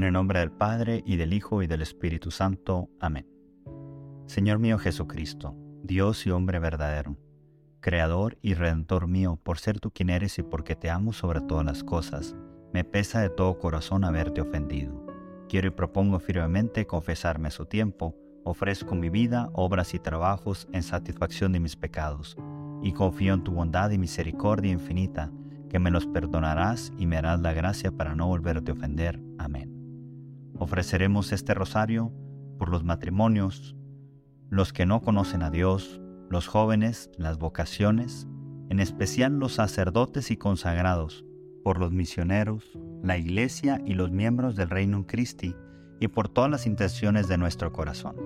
En el nombre del Padre, y del Hijo, y del Espíritu Santo. Amén. Señor mío Jesucristo, Dios y hombre verdadero, Creador y Redentor mío, por ser tú quien eres y porque te amo sobre todas las cosas, me pesa de todo corazón haberte ofendido. Quiero y propongo firmemente confesarme a su tiempo, ofrezco mi vida, obras y trabajos en satisfacción de mis pecados, y confío en tu bondad y misericordia infinita, que me los perdonarás y me harás la gracia para no volverte a ofender. Amén. Ofreceremos este rosario por los matrimonios, los que no conocen a Dios, los jóvenes, las vocaciones, en especial los sacerdotes y consagrados, por los misioneros, la Iglesia y los miembros del Reino Christi, y por todas las intenciones de nuestro corazón.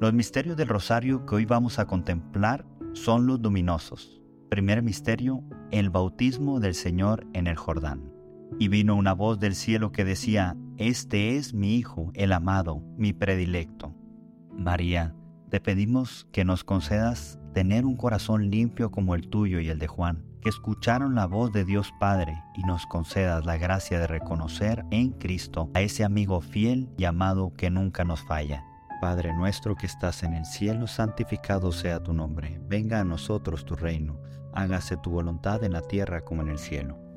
Los misterios del rosario que hoy vamos a contemplar son los luminosos. Primer misterio, el bautismo del Señor en el Jordán. Y vino una voz del cielo que decía, Este es mi Hijo, el amado, mi predilecto. María, te pedimos que nos concedas tener un corazón limpio como el tuyo y el de Juan, que escucharon la voz de Dios Padre y nos concedas la gracia de reconocer en Cristo a ese amigo fiel y amado que nunca nos falla. Padre nuestro que estás en el cielo, santificado sea tu nombre, venga a nosotros tu reino, hágase tu voluntad en la tierra como en el cielo.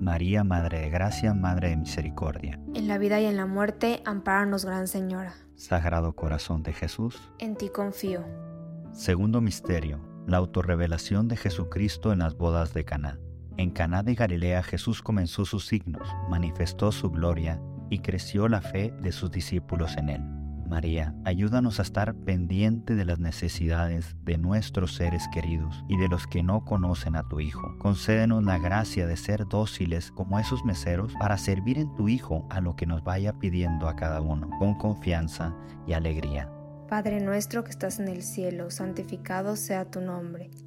María, Madre de Gracia, Madre de Misericordia. En la vida y en la muerte, ampáranos, Gran Señora. Sagrado Corazón de Jesús. En ti confío. Segundo Misterio. La autorrevelación de Jesucristo en las bodas de Caná. En Caná de Galilea Jesús comenzó sus signos, manifestó su gloria y creció la fe de sus discípulos en él. María, ayúdanos a estar pendiente de las necesidades de nuestros seres queridos y de los que no conocen a tu Hijo. Concédenos la gracia de ser dóciles como esos meseros para servir en tu Hijo a lo que nos vaya pidiendo a cada uno, con confianza y alegría. Padre nuestro que estás en el cielo, santificado sea tu nombre.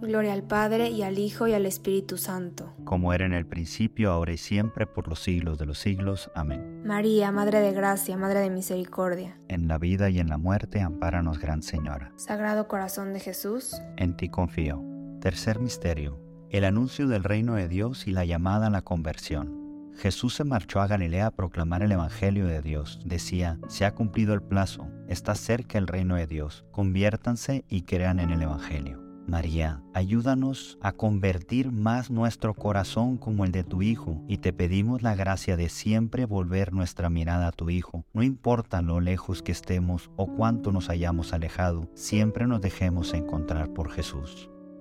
Gloria al Padre y al Hijo y al Espíritu Santo. Como era en el principio, ahora y siempre, por los siglos de los siglos. Amén. María, Madre de Gracia, Madre de Misericordia. En la vida y en la muerte, ampáranos, Gran Señora. Sagrado Corazón de Jesús. En ti confío. Tercer misterio. El anuncio del reino de Dios y la llamada a la conversión. Jesús se marchó a Galilea a proclamar el Evangelio de Dios. Decía, se ha cumplido el plazo, está cerca el reino de Dios, conviértanse y crean en el Evangelio. María, ayúdanos a convertir más nuestro corazón como el de tu Hijo y te pedimos la gracia de siempre volver nuestra mirada a tu Hijo. No importa lo lejos que estemos o cuánto nos hayamos alejado, siempre nos dejemos encontrar por Jesús.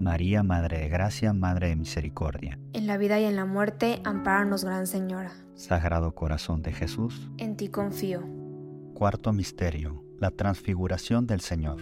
María, Madre de Gracia, Madre de Misericordia. En la vida y en la muerte, ampáranos, Gran Señora. Sagrado Corazón de Jesús. En ti confío. Cuarto Misterio. La transfiguración del Señor.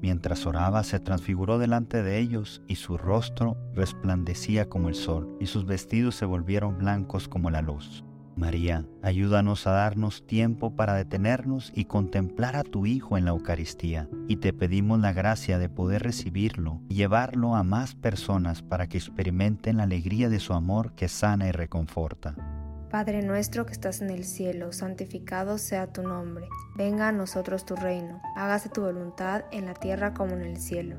Mientras oraba, se transfiguró delante de ellos, y su rostro resplandecía como el sol, y sus vestidos se volvieron blancos como la luz. María, ayúdanos a darnos tiempo para detenernos y contemplar a tu Hijo en la Eucaristía, y te pedimos la gracia de poder recibirlo y llevarlo a más personas para que experimenten la alegría de su amor que sana y reconforta. Padre nuestro que estás en el cielo, santificado sea tu nombre. Venga a nosotros tu reino. Hágase tu voluntad en la tierra como en el cielo.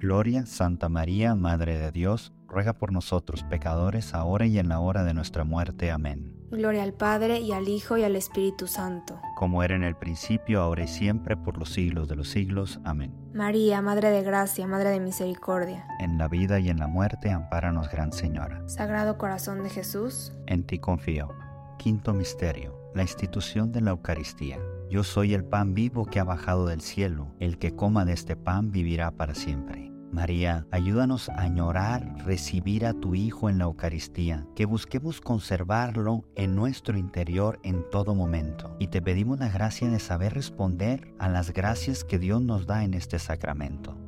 Gloria, Santa María, Madre de Dios, ruega por nosotros pecadores, ahora y en la hora de nuestra muerte. Amén. Gloria al Padre y al Hijo y al Espíritu Santo. Como era en el principio, ahora y siempre, por los siglos de los siglos. Amén. María, Madre de Gracia, Madre de Misericordia. En la vida y en la muerte, ampáranos, Gran Señora. Sagrado Corazón de Jesús. En ti confío. Quinto Misterio. La institución de la Eucaristía. Yo soy el pan vivo que ha bajado del cielo. El que coma de este pan vivirá para siempre. María, ayúdanos a añorar recibir a tu Hijo en la Eucaristía, que busquemos conservarlo en nuestro interior en todo momento. Y te pedimos la gracia de saber responder a las gracias que Dios nos da en este sacramento.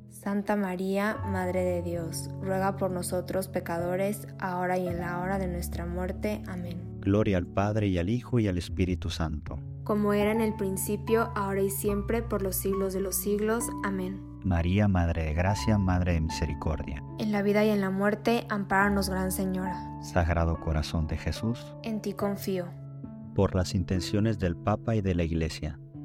Santa María, Madre de Dios, ruega por nosotros pecadores, ahora y en la hora de nuestra muerte. Amén. Gloria al Padre y al Hijo y al Espíritu Santo. Como era en el principio, ahora y siempre, por los siglos de los siglos. Amén. María, Madre de Gracia, Madre de Misericordia. En la vida y en la muerte, ampáranos, Gran Señora. Sagrado Corazón de Jesús. En ti confío. Por las intenciones del Papa y de la Iglesia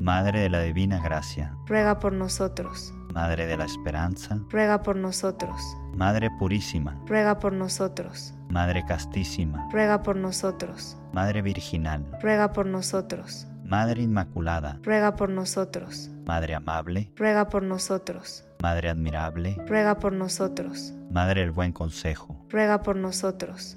Madre de la Divina Gracia, Ruega por nosotros. Madre de la Esperanza, Ruega por nosotros. Madre Purísima, Ruega por nosotros. Madre Castísima, Ruega por nosotros. Madre Virginal, Ruega por nosotros. Madre Inmaculada, Ruega por nosotros. Madre Amable, Ruega por nosotros. Madre Admirable, Ruega por nosotros. Madre del Buen Consejo, Ruega por nosotros.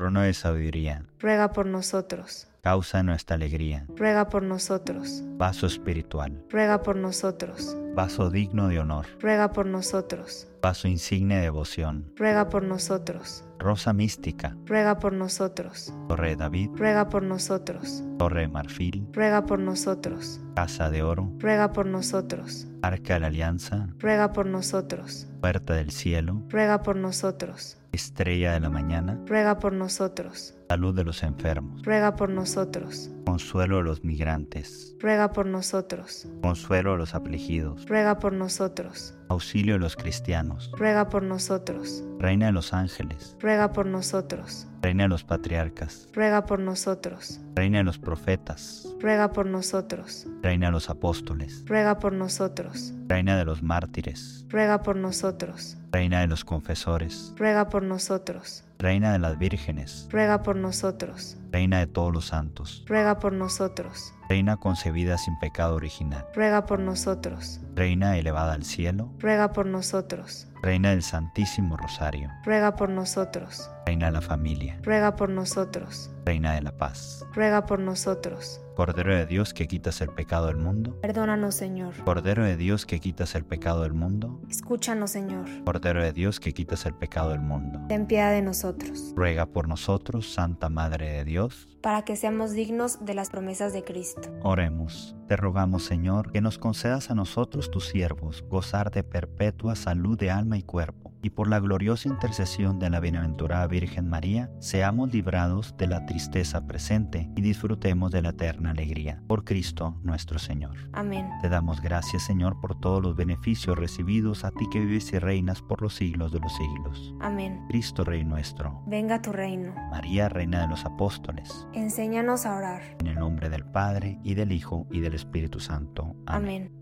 Trono de sabiduría, Ruega por nosotros. causa nuestra alegría, Ruega por nosotros. vaso espiritual, Ruega por nosotros. vaso digno de honor, Ruega por nosotros. vaso insigne de devoción, Ruega por nosotros. rosa mística, Ruega por nosotros. torre de David, Ruega por nosotros. torre de marfil, Ruega por nosotros. casa de oro, Ruega por nosotros. arca de la alianza, Ruega por nosotros. puerta del cielo, Ruega por nosotros. Estrella de la mañana, Ruega por nosotros. salud de los enfermos, Ruega por nosotros. Consuelo de los migrantes, Ruega por nosotros. consuelo de los afligidos, Ruega por nosotros. auxilio de los cristianos, Ruega por nosotros. reina de los ángeles, Ruega por nosotros. reina de los patriarcas, Ruega por nosotros. reina de los profetas, Ruega por nosotros. reina de los apóstoles, Ruega por nosotros. reina de los mártires, Ruega por nosotros. reina de los confesores, Ruega por nosotros. Reina de las vírgenes, Ruega por nosotros. reina de todos los santos, Ruega por nosotros. reina concebida sin pecado original, Ruega por nosotros. reina elevada al cielo, Ruega por nosotros. reina del Santísimo Rosario, Ruega por nosotros. reina de la familia, Ruega por nosotros. reina de la paz, Ruega por nosotros. Cordero de Dios que quitas el pecado del mundo, Perdónanos, Señor. Cordero de Dios que quitas el pecado del mundo, Escúchanos, Señor. Cordero de Dios que quitas el pecado del mundo. Ten piedad de nosotros, Ruega por nosotros, Santa Madre de Dios. para que seamos dignos de las promesas de Cristo. Oremos. Te rogamos, Señor, que nos concedas a nosotros, tus siervos, gozar de perpetua salud de alma y cuerpo, y por la gloriosa intercesión de la bienaventurada Virgen María, seamos librados de la tristeza presente y disfrutemos de la eterna alegría. Por Cristo nuestro Señor. Amén. Te damos gracias, Señor, por todos los beneficios recibidos a ti que vives y reinas por los siglos de los siglos. Amén. Cristo Rey nuestro, Venga tu reino. María, Reina de los Apóstoles, Enséñanos a orar. en el nombre del Padre, y del Hijo, y del Espíritu Santo. Amén. Amén.